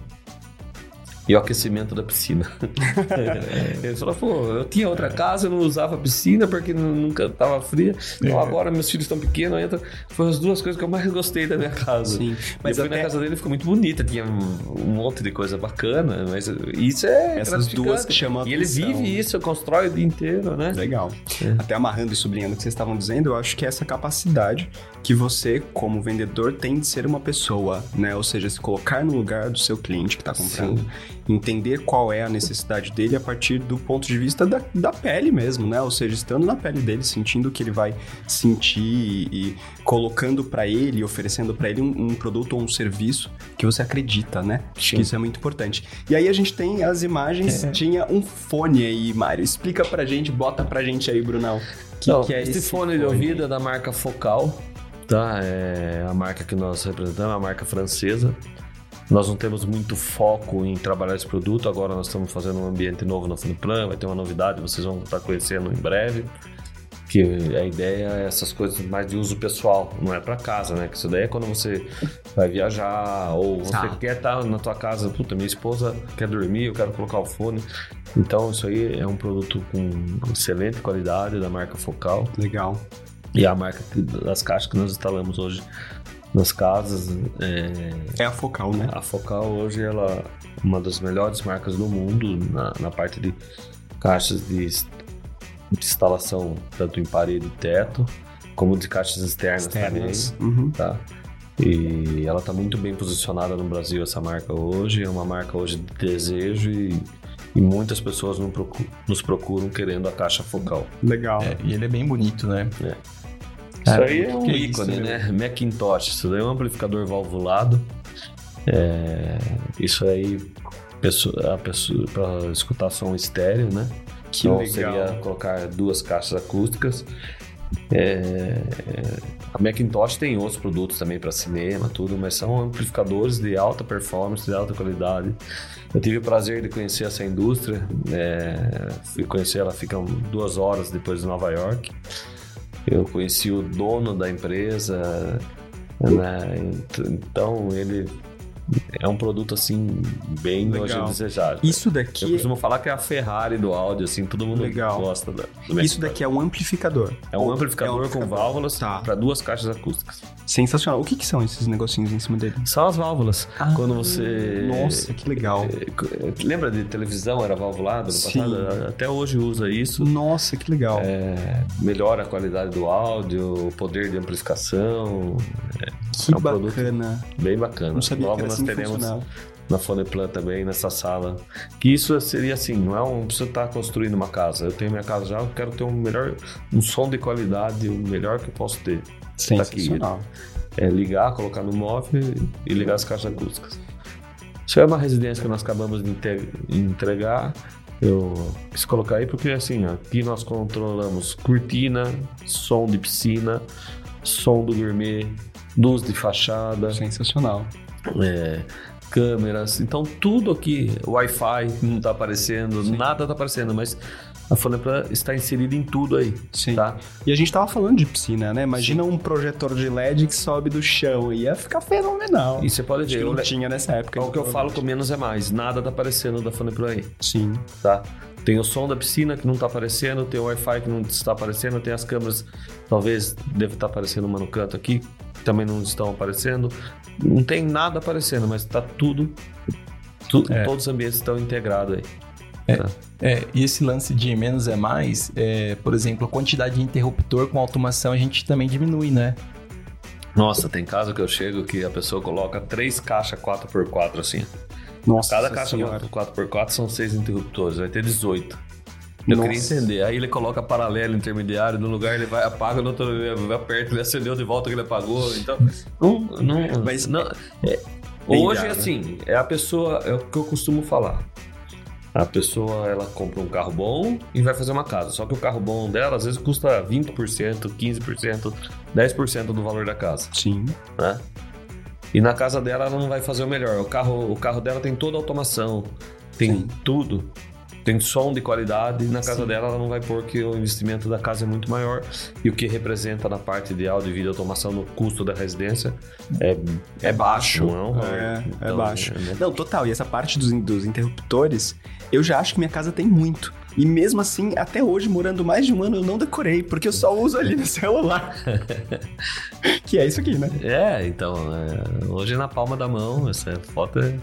e o aquecimento da piscina. ele falou, pô, eu tinha outra casa, eu não usava piscina porque nunca estava fria. Então agora meus filhos estão pequenos, entra. Foi as duas coisas que eu mais gostei da minha casa. Sim. Mas eu fui até- na casa dele ficou muito bonita, tinha um, monte de coisa bacana, mas isso é Essas duas que chamam a E ele vive isso, constrói o dia inteiro, né? Legal. É. Até amarrando e sublinhando o que vocês estavam dizendo, eu acho que é essa capacidade que você, como vendedor, tem de ser uma pessoa, né? Ou seja, se colocar no lugar do seu cliente que está comprando, entender qual é a necessidade dele a partir do ponto de vista da, da pele mesmo, né? Ou seja, estando na pele dele, sentindo o que ele vai sentir e colocando para ele, oferecendo para ele um, um produto ou um serviço que você acredita, né? Acho que isso é muito importante. E aí a gente tem as imagens, tinha um fone aí, Mário. Explica pra gente, bota pra gente aí, Brunão. Que Então, que é esse esse fone de ouvido é da marca Focal, tá? É a marca que nós representamos, é a marca francesa. Nós não temos muito foco em trabalhar esse produto, agora nós estamos fazendo um ambiente novo no Funiplan, vai ter uma novidade, vocês vão estar conhecendo em breve. Que a ideia é essas coisas mais de uso pessoal, não é para casa, né? Que isso daí é quando você vai viajar ou você Tá. quer estar na tua casa, puta, minha esposa quer dormir, eu quero colocar o fone. Então isso aí é um produto com excelente qualidade da marca Focal. Legal. E a marca das caixas que nós instalamos hoje nas casas, é, É a focal, né? a Focal hoje ela é uma das melhores marcas do mundo na, na parte de caixas de, de instalação tanto em parede e teto, como de caixas externas, Externas. também. Uhum. Tá? E ela está muito bem posicionada no Brasil, essa marca hoje. É uma marca hoje de desejo e, e muitas pessoas não procu- nos procuram querendo a caixa focal. Legal. É, e ele é bem bonito, né? Isso aí é um que ícone, isso, né? Macintosh. Isso daí é um amplificador valvulado. É, isso aí pessoa, a pessoa para escutar som estéreo, né? Que então legal. seria colocar duas caixas acústicas. É, a Macintosh tem outros produtos também para cinema, tudo, mas são amplificadores de alta performance, de alta qualidade. Eu tive o prazer de conhecer essa indústria. é, fui conhecer ela, fica duas horas depois de Nova York. Eu conheci o dono da empresa, né? Ent- Então ele é um produto assim bem Legal. hoje desejado. Isso Eu daqui, costumo falar que é a Ferrari do áudio, assim, todo mundo Legal. gosta da. do isso daqui é um amplificador. é um amplificador, É um com amplificador. válvulas Tá. para duas caixas acústicas. Sensacional. O que, que são esses negocinhos em cima dele? São as válvulas. Ah, Quando você. Nossa, que legal. É, Lembra de televisão era valvulado no Sim. passado? Até hoje usa isso. Nossa, que legal. É, melhora a qualidade do áudio, o poder de amplificação. que é um bacana. Bem bacana. Não sabia Logo que era nós teremos na Foneplan também, nessa sala. Que isso seria assim, não é um. Você estar construindo uma casa. Eu tenho minha casa já, eu quero ter um melhor. um som de qualidade, o melhor que eu posso ter. Sensacional. É ligar, colocar no móvel e ligar as caixas acústicas. Isso é uma residência que nós acabamos de entregar. Eu quis colocar aí porque assim, aqui nós controlamos cortina, som de piscina, som do gourmet, luz de fachada, Sensacional. É, câmeras. Então tudo aqui, Wi-Fi não está aparecendo, nada está aparecendo, mas a Foneplan está inserida em tudo aí. Sim. Tá? E a gente tava falando de piscina, né? Imagina um projetor de LED que sobe do chão. Ia ficar fenomenal. E você pode ver, que eu não tinha nessa época. é o que eu falo com menos é mais. Nada tá aparecendo da Foneplan aí. Sim. tá? Tem o som da piscina que não tá aparecendo, tem o Wi-Fi que não está aparecendo, tem as câmeras, talvez deve estar aparecendo uma no canto aqui, também não estão aparecendo. Não tem nada aparecendo, mas tá tudo. tu- É. Todos os ambientes estão integrados aí. É, e esse lance de menos é mais, é, por exemplo, a quantidade de interruptor com automação a gente também diminui, né? Nossa, tem casa que eu chego que a pessoa coloca três caixas 4x4 assim. Nossa Cada caixa senhora. 4x4 são seis interruptores, vai ter 18. Eu Nossa. queria entender. Aí ele coloca paralelo, intermediário, no lugar ele vai, apaga, no outro ele aperta, ele acendeu de volta que ele apagou. Então, não. não, Mas- não é, Bem hoje, dado. assim, é a pessoa, é o que eu costumo falar. A pessoa, ela compra um carro bom e vai fazer uma casa. Só que o carro bom dela, às vezes, custa 20%, 15%, 10% do valor da casa Sim. né? E na casa dela ela não vai fazer o melhor. O carro, o carro dela tem toda a automação, tem Sim. tudo. Tem som de qualidade. Na casa Sim. dela, ela não vai pôr que o investimento da casa é muito maior. E o que representa na parte de áudio e vídeo automação no custo da residência é, é baixo. Não, é, é, então, é baixo. É, não, total. E essa parte dos, dos interruptores, eu já acho que minha casa tem muito. E mesmo assim, até hoje, morando mais de um ano, eu não decorei, porque eu só uso ali no celular. que é isso aqui, né? É, então, é, hoje na palma da mão, essa foto é,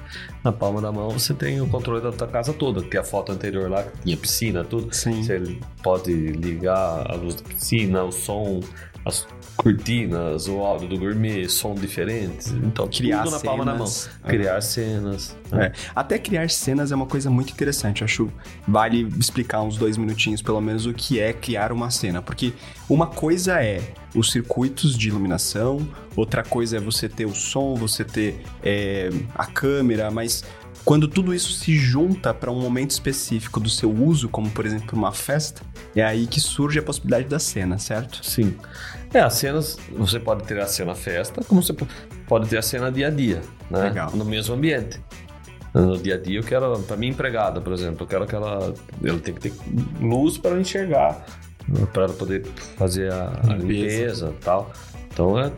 na palma da mão, você tem o controle da tua casa toda, que a foto anterior lá tinha piscina, tudo. Sim. Você pode ligar a luz da piscina, o som, as cortinas, o áudio do gourmet, som diferentes. Então, criar tudo na palma da mão. Criar cenas. É. Até criar cenas é uma coisa muito interessante. Acho vale explicar uns dois minutinhos, pelo menos, o que é criar uma cena. Porque uma coisa é os circuitos de iluminação, outra coisa é você ter o som, você ter é, a câmera, mas quando tudo isso se junta para um momento específico do seu uso, como por exemplo uma festa, é aí que surge a possibilidade da cena, certo? Sim. É, as cenas, você pode ter a cena festa, como você pode ter a cena dia a dia, né? Legal. No mesmo ambiente. No dia a dia eu quero, para minha empregada, por exemplo, eu quero que ela, ela tem que ter luz para enxergar, para ela poder fazer a, a limpeza e tal. Então é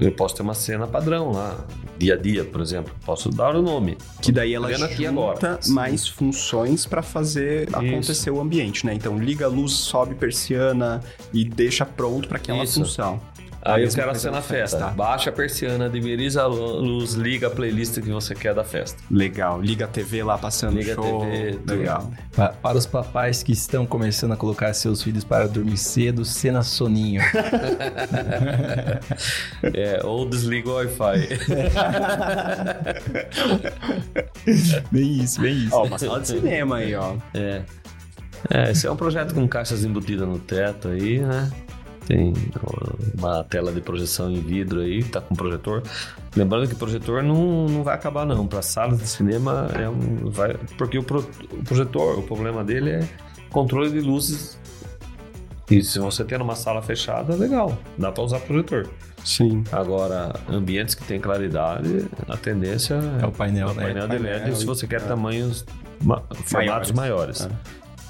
eu posso ter uma cena padrão lá, dia a dia, por exemplo. Posso dar o nome. Que daí ela junta mais funções para fazer Isso. acontecer o ambiente, né? Então liga a luz, sobe persiana e deixa pronto para aquela Isso. função. Aí eu quero ser na festa. festa. Baixa a persiana, dimeriza a luz, liga a playlist que você quer da festa. Legal. Liga a TV lá passando liga show. A TV, Legal. Para, para os papais que estão começando a colocar seus filhos para dormir cedo, cena soninho. é, ou desliga o Wi-Fi. bem isso, bem isso. Ó, uma sala de cinema aí, ó. É. É, esse é um projeto com caixas embutidas no teto aí, né? Tem uma tela de projeção em vidro aí, tá com projetor. Lembrando que o projetor não, não vai acabar não. Para salas de cinema é um, vai, porque o, pro, o projetor, o problema dele é controle de luzes. E se você tem uma sala fechada, legal, dá para usar projetor. Sim. Agora, ambientes que tem claridade, a tendência é, o painel, é o painel, né? de LED, se você quer é. tamanhos, ma, formatos maiores. maiores.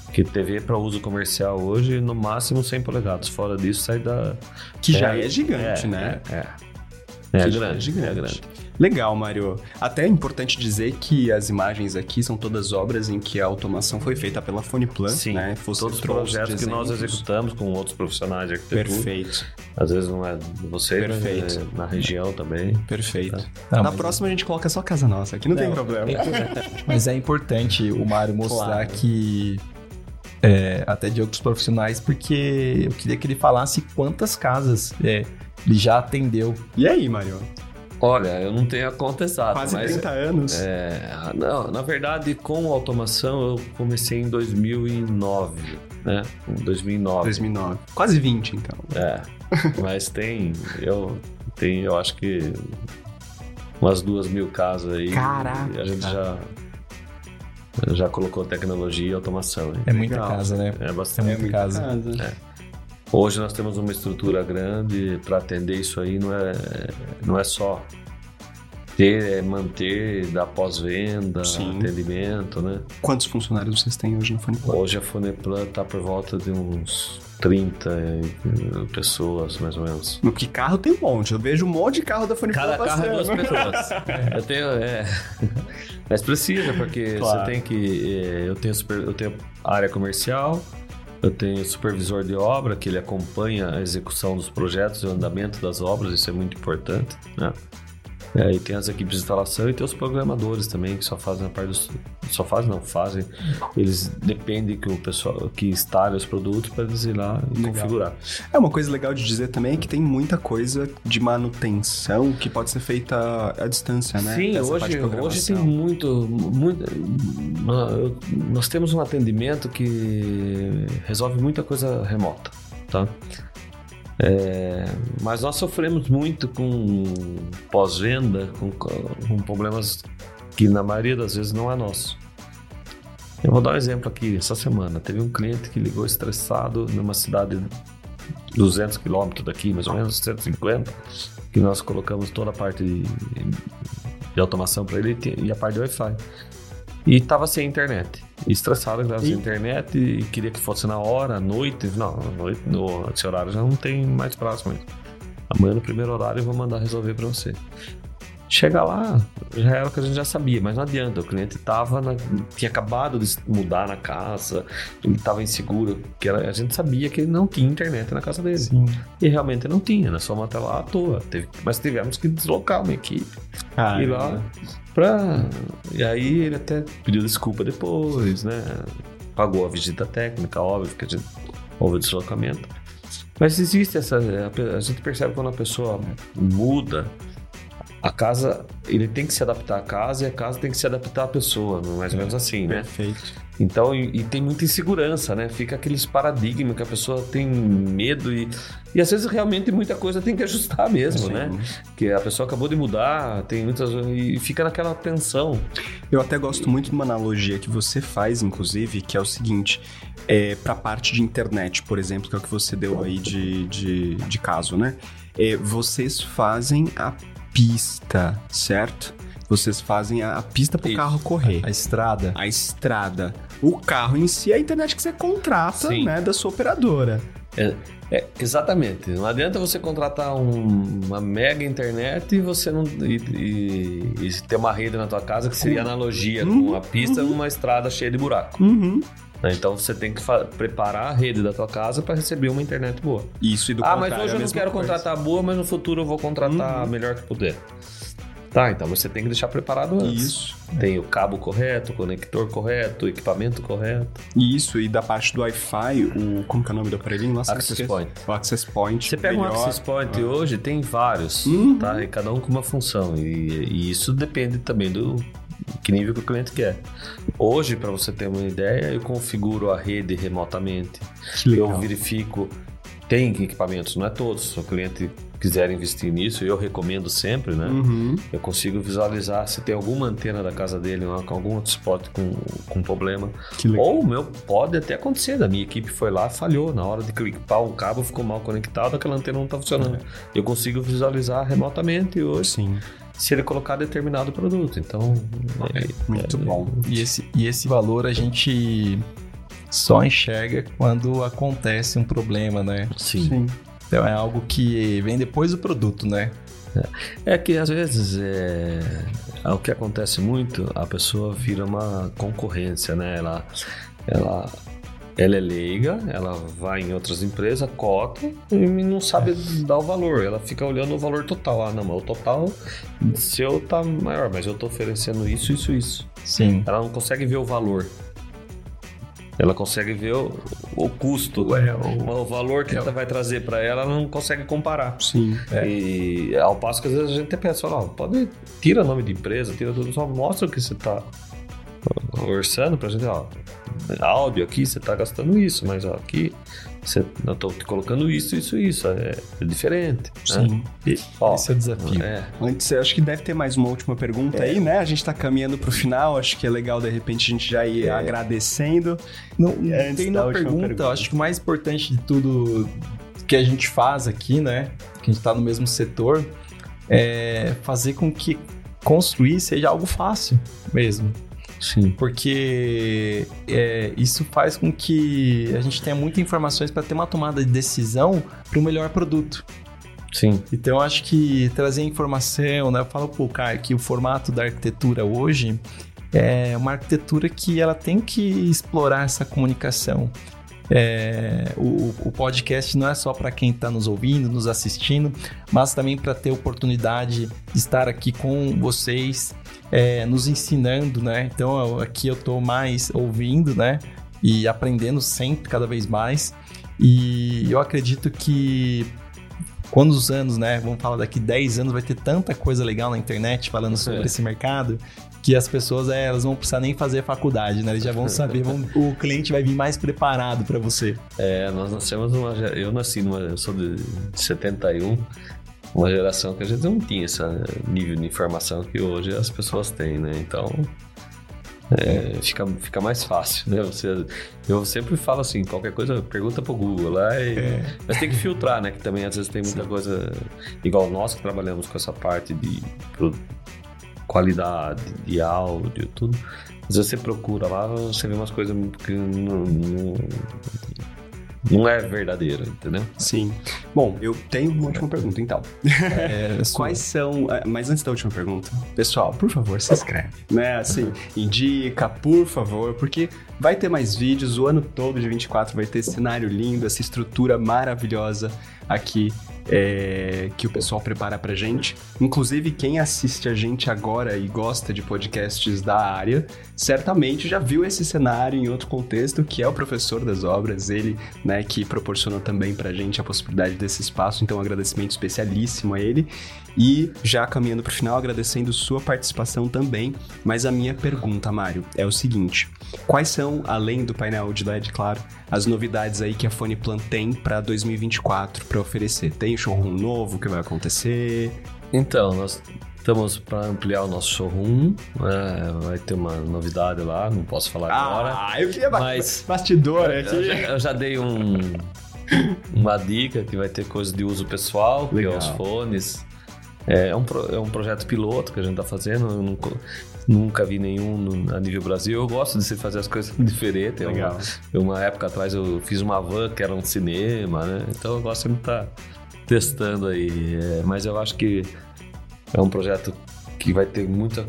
É. Que TV para uso comercial hoje, no máximo 100 polegadas. Fora disso, sai da. Que é, já é gigante, é, né? É. É, é grande, é gigante. é grande. Legal, Mário. Até é importante dizer que as imagens aqui são todas obras em que a automação foi feita pela Foneplan, Sim, né? Fosse todos os projetos que nós executamos com outros profissionais de arquitetura. Perfeito. Às vezes não é você, Perfeito. É na região também. Perfeito. Tá. Na próxima a gente coloca só casa nossa, aqui não, não tem problema. É mas é importante o Mário mostrar claro. que é, até de outros profissionais, porque eu queria que ele falasse quantas casas é, ele já atendeu. E aí, Mário? Olha, eu não tenho a conta exata. Quase mas, 30 anos. É, não, na verdade, com automação eu comecei em 2009, né? Em 2009. 2009. Quase 20, então. É. Mas tem, eu tenho, eu acho que umas duas mil casas aí. Caraca. a gente já já colocou tecnologia e automação. Hein? É muita Legal. casa, né? É bastante. É muita casa. casa. É. Hoje nós temos uma estrutura grande para atender isso aí, não é, não é só ter, é manter, dar pós-venda, atendimento, né? Quantos funcionários vocês têm hoje na Funiplan? Hoje a Funiplan está por volta de uns 30 pessoas, mais ou menos. No que carro tem um monte. Eu vejo um monte de carro da Funiplan Cada carro é duas pessoas. eu tenho... É... Mas precisa, porque claro. você tem que... É, eu, tenho super, eu tenho área comercial, eu tenho supervisor de obra, que ele acompanha a execução dos projetos e o andamento das obras, isso é muito importante, né? É, e tem as equipes de instalação e tem os programadores também que só fazem a parte dos. Só fazem, não, fazem. Eles dependem que o pessoal que instale os produtos para eles ir lá e legal. configurar. É uma coisa legal de dizer também é que tem muita coisa de manutenção que pode ser feita à distância, né? Sim, hoje, hoje tem muito, muito. Nós temos um atendimento que resolve muita coisa remota, tá? É, mas nós sofremos muito com pós-venda, com, com, problemas que na maioria das vezes não é nosso. Eu vou dar um exemplo aqui. Essa semana teve um cliente que ligou estressado numa cidade 200 quilômetros daqui, mais ou menos 150, que nós colocamos toda a parte de, de automação para ele e a parte de Wi-Fi. E estava sem internet. Estressado que estava sem internet e queria que fosse na hora, à noite. Não, à noite, no, esse horário já não tem mais próximo. Amanhã no primeiro horário eu vou mandar resolver para você. Chega lá, já era o que a gente já sabia, mas não adianta. O cliente tava na, tinha acabado de mudar na casa, ele estava inseguro, que era, a gente sabia que ele não tinha internet na casa dele. Sim. E realmente não tinha, nós fomos até lá à toa. Teve, mas tivemos que deslocar uma equipe. Ah, ir lá pra. E aí ele até pediu desculpa depois, né? Pagou a visita técnica, óbvio, que a gente houve o deslocamento. Mas existe essa. A gente percebe quando a pessoa muda a casa, ele tem que se adaptar à casa e a casa tem que se adaptar à pessoa, mais ou menos assim, né? Perfeito. Então, e, e, tem muita insegurança, né? Fica aqueles paradigmas que a pessoa tem medo e, e às vezes realmente muita coisa tem que ajustar mesmo, Sim. né? Que a pessoa acabou de mudar, tem muitas e fica naquela tensão. Eu até gosto muito de uma analogia que você faz, inclusive, que é o seguinte: é, para a parte de internet, por exemplo, que é o que você deu aí de, de, de caso, né? É, vocês fazem a pista, certo? Vocês fazem a, a pista para o carro correr. A estrada. A estrada. O carro em si é a internet que você contrata, Sim. né, da sua operadora. É, é, exatamente. Não adianta você contratar um, uma mega internet e você não e, e, e, ter uma rede na tua casa que seria analogia uhum. com a pista uhum. numa estrada cheia de buraco. Uhum. Né? Então você tem que preparar a rede da tua casa para receber uma internet boa. Isso e do Ah, mas hoje eu não quero coisa. contratar boa, mas no futuro eu vou contratar uhum. a melhor que puder. Tá, então você tem que deixar preparado antes. Isso. Tem o cabo correto, o conector correto, o equipamento correto. Isso, e da parte do Wi-Fi, o. Como que é o nome do aparelhinho? Nossa, Access Point. O Access Point. Você pega melhor. um Access Point ah. hoje, tem vários, uhum. tá? E cada um com uma função. E, e isso depende também do, que nível que o cliente quer. Hoje, para você ter uma ideia, eu configuro a rede remotamente. Eu verifico. Tem equipamentos, não é todos. Se o cliente quiser investir nisso, eu recomendo sempre, né? Uhum. Eu consigo visualizar se tem alguma antena da casa dele, algum outro spot com, com problema. Ou meu, pode até acontecer, da minha equipe foi lá, falhou. Na hora de clicar um cabo ficou mal conectado, aquela antena não está funcionando. É. Eu consigo visualizar remotamente hoje. Sim se ele colocar determinado produto. Então, é, muito é, bom. E esse, e esse valor a gente só enxerga quando acontece um problema, né? Sim. Sim. Então é algo que vem depois do produto, né? É, é que às vezes é, é, o que acontece muito, a pessoa vira uma concorrência, né? Ela, ela ela é leiga, ela vai em outras empresas, cota e não sabe dar o valor. Ela fica olhando o valor total. Ah, não, mas o total seu tá maior, mas eu tô oferecendo isso, isso, isso. Sim. Ela não consegue ver o valor. Ela consegue ver o, o custo, Ué, o, o, valor que é, vai trazer para ela, ela não consegue comparar. Sim. É. E ao passo que às vezes a gente pensa, ó, pode tira nome de empresa, tira tudo, só mostra o que você tá orçando pra gente, ó, áudio aqui você tá gastando isso, mas ó, aqui você, eu tô te colocando isso, isso, isso. É, é diferente. Né? Sim. Né? E, ó, Esse é o desafio. É. Antes, acho que deve ter mais uma última pergunta é. aí, né? A gente tá caminhando pro final, acho que é legal de repente a gente já ir é. agradecendo. Não, não tem uma pergunta, pergunta, acho que o mais importante de tudo que a gente faz aqui, né? Que a gente tá no mesmo setor, é fazer com que construir seja algo fácil mesmo. Sim. Porque é, isso faz com que a gente tenha muitas informações para ter uma tomada de decisão para o melhor produto. Sim. Então acho que trazer informação, né? Eu falo pro cara que o formato da arquitetura hoje é uma arquitetura que ela tem que explorar essa comunicação. É, o, o, podcast não é só para quem está nos ouvindo, nos assistindo, mas também para ter oportunidade de estar aqui com vocês, é, nos ensinando, né? Então aqui eu estou mais ouvindo, né? E aprendendo sempre, cada vez mais. E eu acredito que quando os anos, né? Vamos falar daqui 10 anos, vai ter tanta coisa legal na internet falando sobre é. esse mercado que as pessoas é, elas não precisam nem fazer faculdade, né? Eles já vão saber, vão, o cliente vai vir mais preparado para você. É, nós nascemos numa. Eu nasci numa. Eu sou de 71, uma geração que a gente não tinha esse nível de informação que hoje as pessoas têm, né? Então. É, fica, fica mais fácil, né? Você, eu sempre falo assim, qualquer coisa, pergunta pro Google lá. E, é. Mas tem que filtrar, né? Que também às vezes tem muita Sim. coisa. Igual nós que trabalhamos com essa parte de qualidade de áudio, tudo. Às vezes você procura lá, você vê umas coisas que não, não, não é verdadeiro, entendeu? Sim. Bom, eu tenho uma última pergunta, então. É, Quais são. eh, Mas antes da última pergunta, pessoal, por favor, se inscreve. Né? Assim, indica, por favor, porque vai ter mais vídeos. O ano todo de 24 vai ter esse cenário lindo, essa estrutura maravilhosa aqui. eh, que o pessoal prepara pra gente. Inclusive, quem assiste a gente agora e gosta de podcasts da área, certamente já viu esse cenário em outro contexto, que é o professor das obras, ele, né, que proporcionou também pra gente a possibilidade desse espaço. Então, um agradecimento especialíssimo a ele. E já caminhando pro final, agradecendo sua participação também. Mas a minha pergunta, Mário, é o seguinte: quais são, além do painel de LED, claro, as novidades aí que a Foneplan tem para 2024 para oferecer? Tem showroom novo que vai acontecer? Então, nós estamos para ampliar o nosso showroom. né? vai ter uma novidade lá, não posso falar agora. Ah, eu queria mas- bastidor Eu aqui. já, eu já dei um, uma dica que vai ter coisa de uso pessoal, que é Legal. os fones. É um, pro- é um projeto piloto que a gente está fazendo. Eu nunca, vi nenhum no- a nível Brasil. Eu gosto de se fazer as coisas diferentes. Legal. eu, uma época atrás eu fiz uma van que era um cinema, né? Então eu gosto de estar testando aí. É, mas eu acho que é um projeto que vai ter muita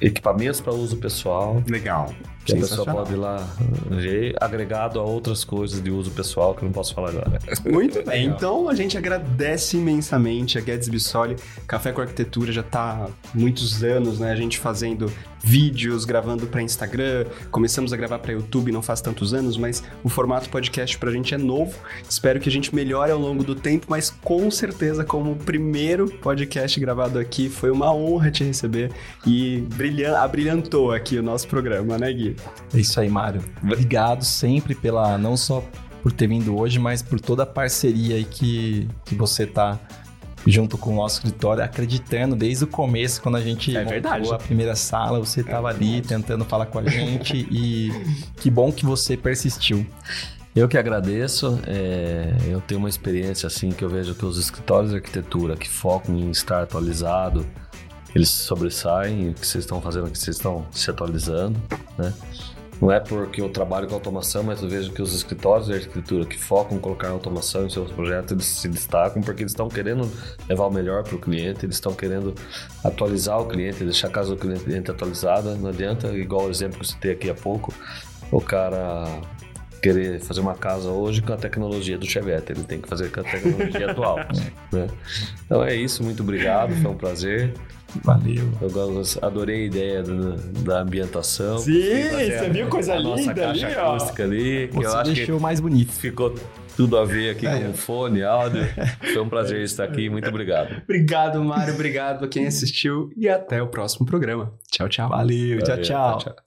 equipamentos para uso pessoal. Legal. Que a pessoa Sensacional. pode ir lá ver, agregado a outras coisas de uso pessoal que eu não posso falar agora. Muito bem, então a gente agradece imensamente a Guedes Bissoli. Café com Arquitetura já tá há muitos anos, né? A gente fazendo vídeos, gravando para Instagram, começamos a gravar para YouTube não faz tantos anos, mas o formato podcast pra gente é novo. Espero que a gente melhore ao longo do tempo, mas com certeza como o primeiro podcast gravado aqui, foi uma honra te receber e brilhan abrilhantou aqui o nosso programa, né, Gui? É isso aí, Mário. Obrigado sempre pela. Não só por ter vindo hoje, mas por toda a parceria aí que, que você tá junto com o nosso escritório, acreditando desde o começo, quando a gente É montou verdade. a primeira sala, você estava ali tentando falar com a gente e que bom que você persistiu. Eu que agradeço. é, eu tenho uma experiência assim que eu vejo que os escritórios de arquitetura que focam em estar atualizado, eles sobressaem. O que vocês estão fazendo aqui, vocês estão se atualizando, né? Não é porque eu trabalho com automação, mas eu vejo que os escritórios de arquitetura que focam em colocar automação em seus projetos, eles se destacam porque eles estão querendo levar o melhor para o cliente, eles estão querendo atualizar o cliente, deixar a casa do cliente atualizada. Não adianta, igual o exemplo que eu citei aqui há pouco, o cara querer fazer uma casa hoje com a tecnologia do Chevette, ele tem que fazer com a tecnologia atual. né? Então é isso, muito obrigado, foi um prazer. Valeu. Eu gosto- adorei a ideia do- da ambientação. Sim, você viu coisa a nossa linda caixa ali, ó. acústica ali, que Você eu acho deixou que mais bonito. ficou tudo a ver aqui É. com fone, áudio. Foi um prazer estar aqui, muito obrigado. Obrigado, Mário. Obrigado a quem assistiu e até o próximo programa. Tchau, tchau. Valeu, tchau, Valeu, tchau. tchau.